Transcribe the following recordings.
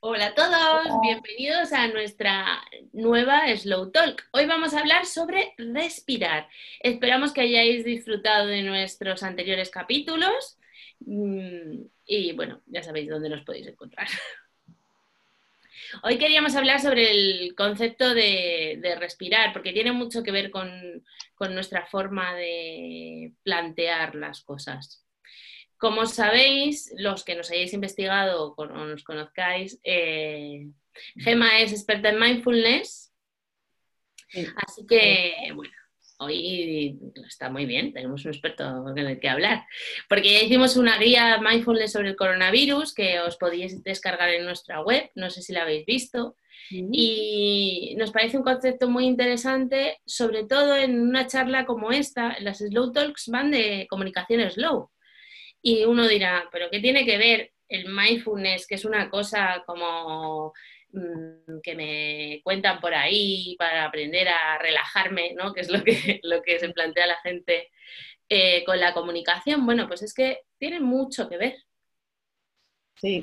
Hola a todos, bienvenidos a nuestra nueva Slow Talk. Hoy vamos a hablar sobre respirar. Esperamos que hayáis disfrutado de nuestros anteriores capítulos mm, y bueno, ya sabéis dónde nos podéis encontrar. Hoy queríamos hablar sobre el concepto de, respirar, porque tiene mucho que ver con, nuestra forma de plantear las cosas. Como sabéis, los que nos hayáis investigado o nos conozcáis, eh, Gema es experta en mindfulness. Así que, bueno, hoy está muy bien, tenemos un experto con el que hablar. Porque ya hicimos una guía mindfulness sobre el coronavirus que os podéis descargar en nuestra web, no sé si la habéis visto. Y nos parece un concepto muy interesante, sobre todo en una charla como esta. Las Slow Talks van de comunicación slow. Y uno dirá, ¿pero qué tiene que ver el mindfulness, que es una cosa como Mm, que me cuentan por ahí para aprender a relajarme, ¿no? que es lo que, lo que se plantea la gente eh, con la comunicación, bueno, pues es que tiene mucho que ver. Sí,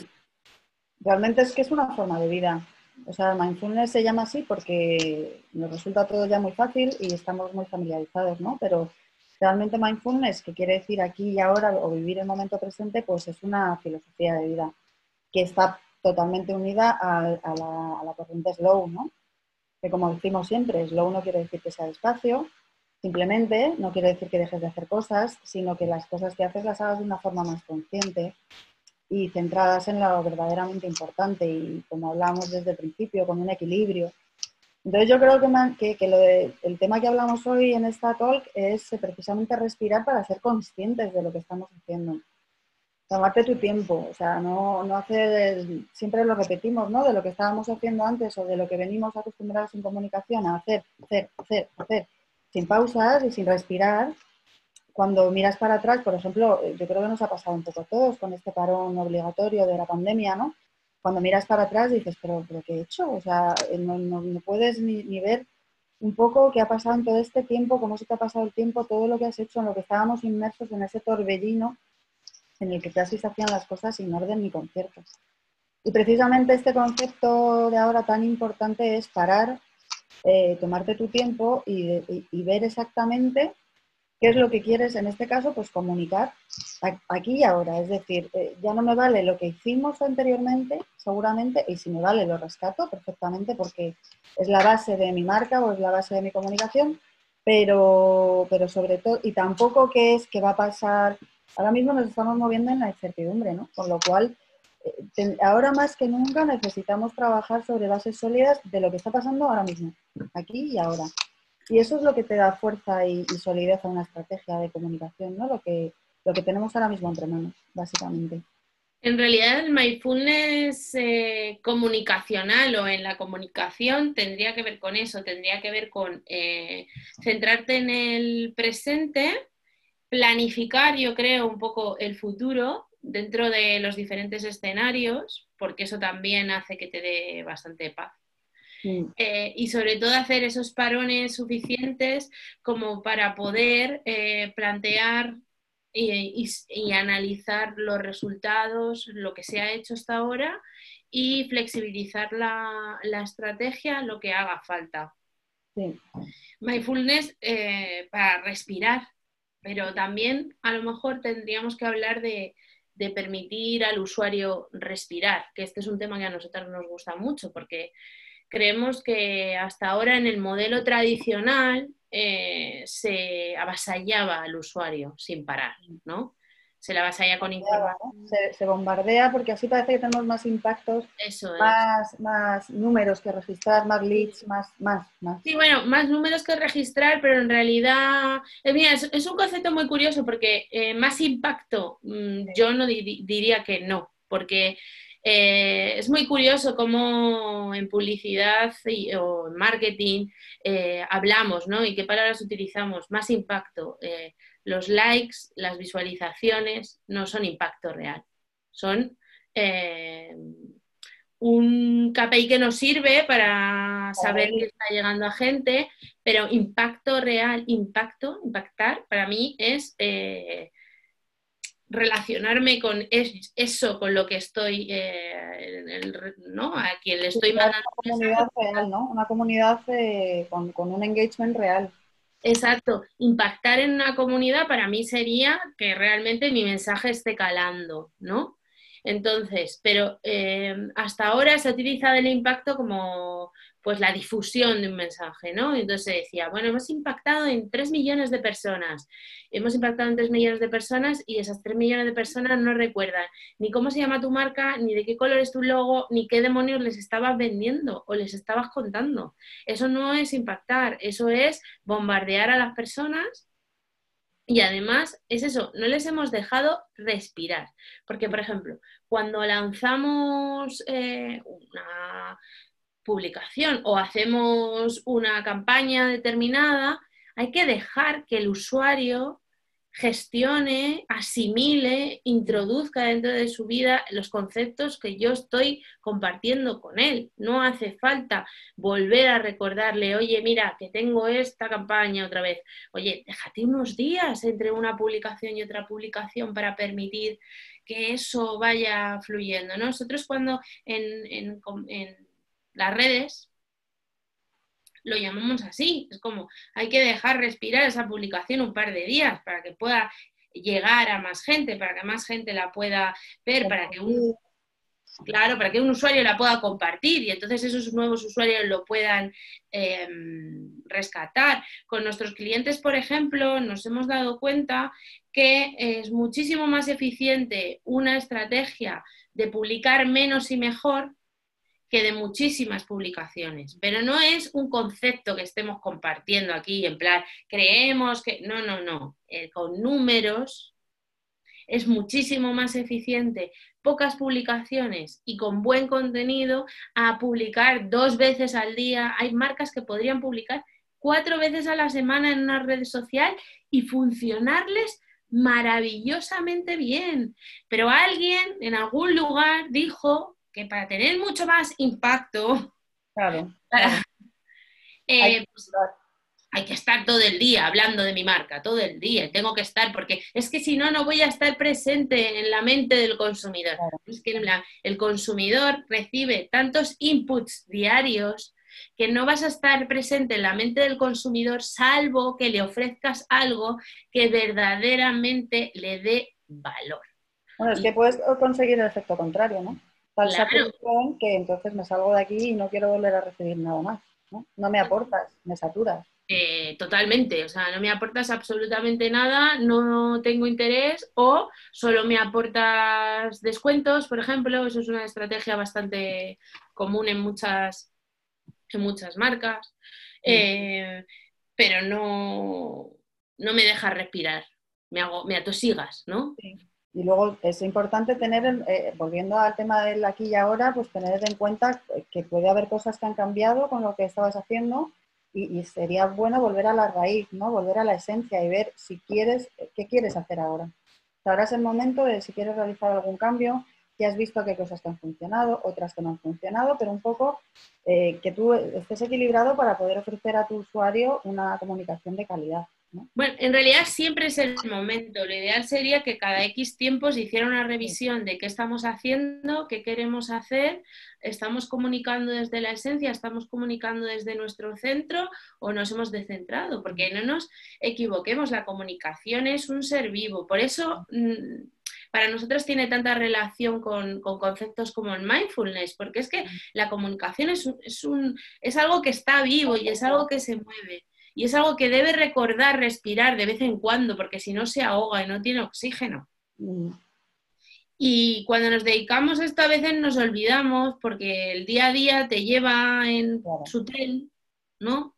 realmente es que es una forma de vida. O sea, mindfulness se llama así porque nos resulta todo ya muy fácil y estamos muy familiarizados, ¿no? Pero realmente mindfulness, que quiere decir aquí y ahora o vivir el momento presente, pues es una filosofía de vida que está totalmente unida a, la, corriente slow, ¿no? Que como decimos siempre, slow no quiere decir que sea despacio, simplemente no quiere decir que dejes de hacer cosas, sino que las cosas que haces las hagas de una forma más consciente y centradas en lo verdaderamente importante y como hablamos desde el principio, con un equilibrio. Entonces yo creo que, que, el tema que hablamos hoy en esta talk es precisamente respirar para ser conscientes de lo que estamos haciendo tomarte tu tiempo, o sea, no, no hacer, siempre lo repetimos, ¿no? De lo que estábamos haciendo antes o de lo que venimos acostumbrados en comunicación a hacer, hacer, hacer, hacer, sin pausas y sin respirar. Cuando miras para atrás, por ejemplo, yo creo que nos ha pasado un poco a todos con este parón obligatorio de la pandemia, ¿no? Cuando miras para atrás dices, pero, pero ¿qué he hecho? O sea, no, no, no puedes ni, ni ver un poco qué ha pasado en todo este tiempo, cómo se te ha pasado el tiempo, todo lo que has hecho, en lo que estábamos inmersos en ese torbellino en el que casi se hacían las cosas sin orden ni conciertos. Y precisamente este concepto de ahora tan importante es parar, eh, tomarte tu tiempo y, ver exactamente qué es lo que quieres, en este caso, pues comunicar aquí y ahora. Es decir, eh, ya no me vale lo que hicimos anteriormente, seguramente, y si me vale lo rescato perfectamente porque es la base de mi marca o es la base de mi comunicación, pero, pero sobre todo, y tampoco qué es que va a pasar ahora mismo nos estamos moviendo en la incertidumbre, ¿no? Con lo cual, eh, ahora más que nunca necesitamos trabajar sobre bases sólidas de lo que está pasando ahora mismo, aquí y ahora. Y eso es lo que te da fuerza y, solidez a una estrategia de comunicación, ¿no? Lo que, lo que tenemos ahora mismo entre manos, básicamente. En realidad el mindfulness eh, comunicacional o en la comunicación tendría que ver con eso, tendría que ver con eh, centrarte en el presente planificar, yo creo, un poco el futuro dentro de los diferentes escenarios, porque eso también hace que te dé bastante paz. Eh, y sobre todo hacer esos parones suficientes como para poder eh, plantear y, analizar los resultados, lo que se ha hecho hasta ahora y flexibilizar la, estrategia, lo que haga falta. Mindfulness eh, para respirar, pero también a lo mejor tendríamos que hablar de, permitir al usuario respirar, que este es un tema que a nosotros nos gusta mucho porque creemos que hasta ahora en el modelo tradicional eh, se avasallaba al usuario sin parar, ¿no? se la allá con información. Se, bombardea porque así parece que tenemos más impactos, más, más números que registrar, más leads, más, más, más. Sí, bueno, más números que registrar, pero en realidad, eh, es, un concepto muy curioso porque eh, más impacto, mm, yo no diría que no, porque eh, es muy curioso cómo en publicidad o en marketing hablamos, ¿no? Y qué palabras utilizamos, más impacto. Los likes, las visualizaciones no son impacto real, son eh, un KPI que nos sirve para saber que está llegando a gente, pero impacto real, impacto, impactar, para mí es eh, relacionarme con eso, con lo que estoy, eh, ¿no? A quien le estoy mandando. Una comunidad real, ¿no? Una comunidad eh, con, con un engagement real. Exacto, impactar en una comunidad para mí sería que realmente mi mensaje esté calando, ¿no? Entonces, pero eh, hasta ahora se ha utilizado el impacto como pues la difusión de un mensaje, ¿no? Entonces decía, bueno, hemos impactado en 3 millones de personas, hemos impactado en 3 millones de personas y esas 3 millones de personas no recuerdan ni cómo se llama tu marca, ni de qué color es tu logo, ni qué demonios les estabas vendiendo o les estabas contando. Eso no es impactar, eso es bombardear a las personas y además es eso, no les hemos dejado respirar. Porque, por ejemplo, cuando lanzamos eh, una publicación o hacemos una campaña determinada, hay que dejar que el usuario gestione, asimile, introduzca dentro de su vida los conceptos que yo estoy compartiendo con él. No hace falta volver a recordarle, oye, mira, que tengo esta campaña otra vez. Oye, déjate unos días entre una publicación y otra publicación para permitir que eso vaya fluyendo. Nosotros cuando en, en las redes lo llamamos así. Es como hay que dejar respirar esa publicación un par de días para que pueda llegar a más gente, para que más gente la pueda ver, para que un claro, para que un usuario la pueda compartir y entonces esos nuevos usuarios lo puedan em, rescatar. Con nuestros clientes, por ejemplo, nos hemos dado cuenta que es muchísimo más eficiente una estrategia de publicar menos y mejor que de muchísimas publicaciones, pero no es un concepto que estemos compartiendo aquí en plan, creemos que, no, no, no, eh, con números es muchísimo más eficiente pocas publicaciones y con buen contenido a publicar dos veces al día. Hay marcas que podrían publicar cuatro veces a la semana en una red social y funcionarles maravillosamente bien. Pero alguien en algún lugar dijo que para tener mucho más impacto, eh, pues, hay, que estar todo el día hablando de mi marca, todo el día, tengo que estar, porque es que si no, no voy a estar presente en la mente del consumidor. Es que el consumidor recibe tantos inputs diarios que no vas a estar presente en la mente del consumidor salvo que le ofrezcas algo que verdaderamente le dé valor. Bueno, es que puedes conseguir el efecto contrario, ¿no? Falsa que entonces me salgo de aquí y no quiero volver a recibir nada más. No, no me aportas, me saturas. Eh, totalmente, o sea, no me aportas absolutamente nada, no tengo interés o solo me aportas descuentos, por ejemplo, eso es una estrategia bastante común en muchas, en muchas marcas, eh, pero no, no me deja respirar, me, hago, me atosigas, ¿no? Sí. Y luego es importante tener, eh, volviendo al tema del aquí y ahora, pues tener en cuenta que puede haber cosas que han cambiado con lo que estabas haciendo y, sería bueno volver a la raíz, ¿no? Volver a la esencia y ver si quieres, qué quieres hacer ahora. Ahora es el momento de si quieres realizar algún cambio, ya has visto que hay cosas que han funcionado, otras que no han funcionado, pero un poco eh, que tú estés equilibrado para poder ofrecer a tu usuario una comunicación de calidad. Bueno, en realidad siempre es el momento. Lo ideal sería que cada X tiempo se hiciera una revisión de qué estamos haciendo, qué queremos hacer, estamos comunicando desde la esencia, estamos comunicando desde nuestro centro o nos hemos descentrado, porque no nos equivoquemos, la comunicación es un ser vivo. Por eso mm, para nosotros tiene tanta relación con, conceptos como el mindfulness, porque es que la comunicación es, es algo que está vivo y es algo que se mueve. Y es algo que debe recordar respirar de vez en cuando, porque si no se ahoga y no tiene oxígeno. Mm. Y cuando nos dedicamos a esto a veces nos olvidamos porque el día a día te lleva en su tren, ¿no?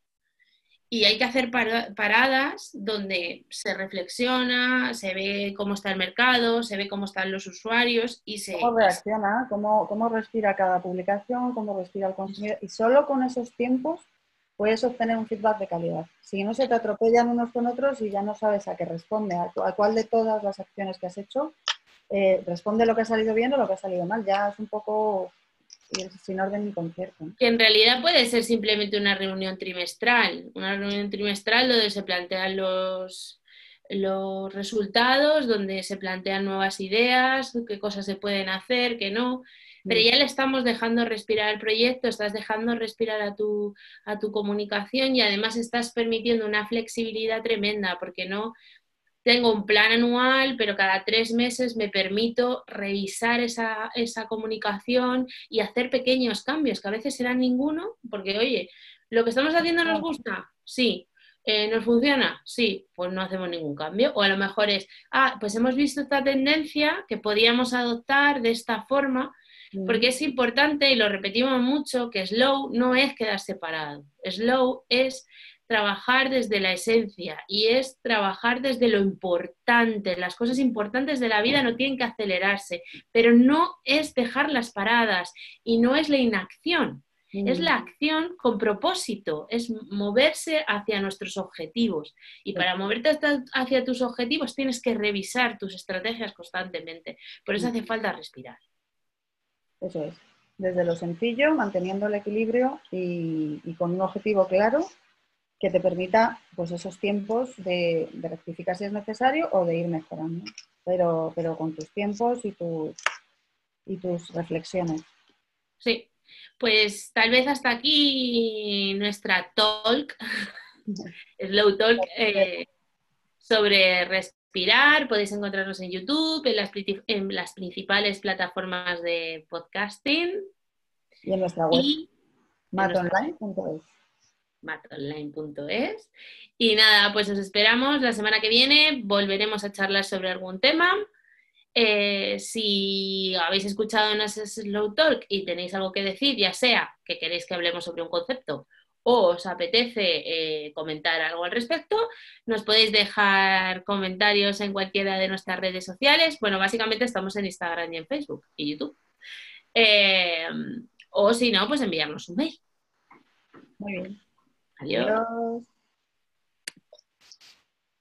Y hay que hacer paradas donde se reflexiona, se ve cómo está el mercado, se ve cómo están los usuarios y se... ¿Cómo reacciona? ¿Cómo, cómo respira cada publicación? ¿Cómo respira el consumidor? Y solo con esos tiempos puedes obtener un feedback de calidad. Si no se te atropellan unos con otros y ya no sabes a qué responde, a, cuál de todas las acciones que has hecho eh, responde lo que ha salido bien o lo que ha salido mal. Ya es un poco sin orden ni concierto. Que en realidad puede ser simplemente una reunión trimestral, una reunión trimestral donde se plantean los, los resultados, donde se plantean nuevas ideas, qué cosas se pueden hacer, qué no. Pero ya le estamos dejando respirar el proyecto, estás dejando respirar a tu, a tu comunicación y además estás permitiendo una flexibilidad tremenda, porque no tengo un plan anual, pero cada tres meses me permito revisar esa, esa comunicación y hacer pequeños cambios, que a veces serán ninguno, porque oye, ¿lo que estamos haciendo nos gusta? Sí, eh, ¿Nos funciona? Sí, pues no hacemos ningún cambio. O a lo mejor es, ah, pues hemos visto esta tendencia que podíamos adoptar de esta forma, porque es importante, y lo repetimos mucho, que slow no es quedar separado. Slow es trabajar desde la esencia y es trabajar desde lo importante. Las cosas importantes de la vida no tienen que acelerarse, pero no es dejarlas paradas y no es la inacción. Es la acción con propósito, es moverse hacia nuestros objetivos. Y para moverte hacia tus objetivos tienes que revisar tus estrategias constantemente. Por eso hace falta respirar. Eso es. Desde lo sencillo, manteniendo el equilibrio y, con un objetivo claro que te permita pues esos tiempos de, rectificar si es necesario o de ir mejorando. Pero, pero con tus tiempos y tus, y tus reflexiones. Sí, pues tal vez hasta aquí nuestra talk, slow talk, eh, sobre Podéis encontrarnos en YouTube, en las, principales plataformas de podcasting. Y en nuestra web, matonline.es. matonline.es. Y nada, pues os esperamos la semana que viene. Volveremos a charlar sobre algún tema. Eh, si habéis escuchado en ese Slow Talk y tenéis algo que decir, ya sea que queréis que hablemos sobre un concepto o os apetece eh, comentar algo al respecto, nos podéis dejar comentarios en cualquiera de nuestras redes sociales. Bueno, básicamente estamos en Instagram y en Facebook y YouTube. Eh, o si no, pues enviarnos un mail. Muy bien. Adiós.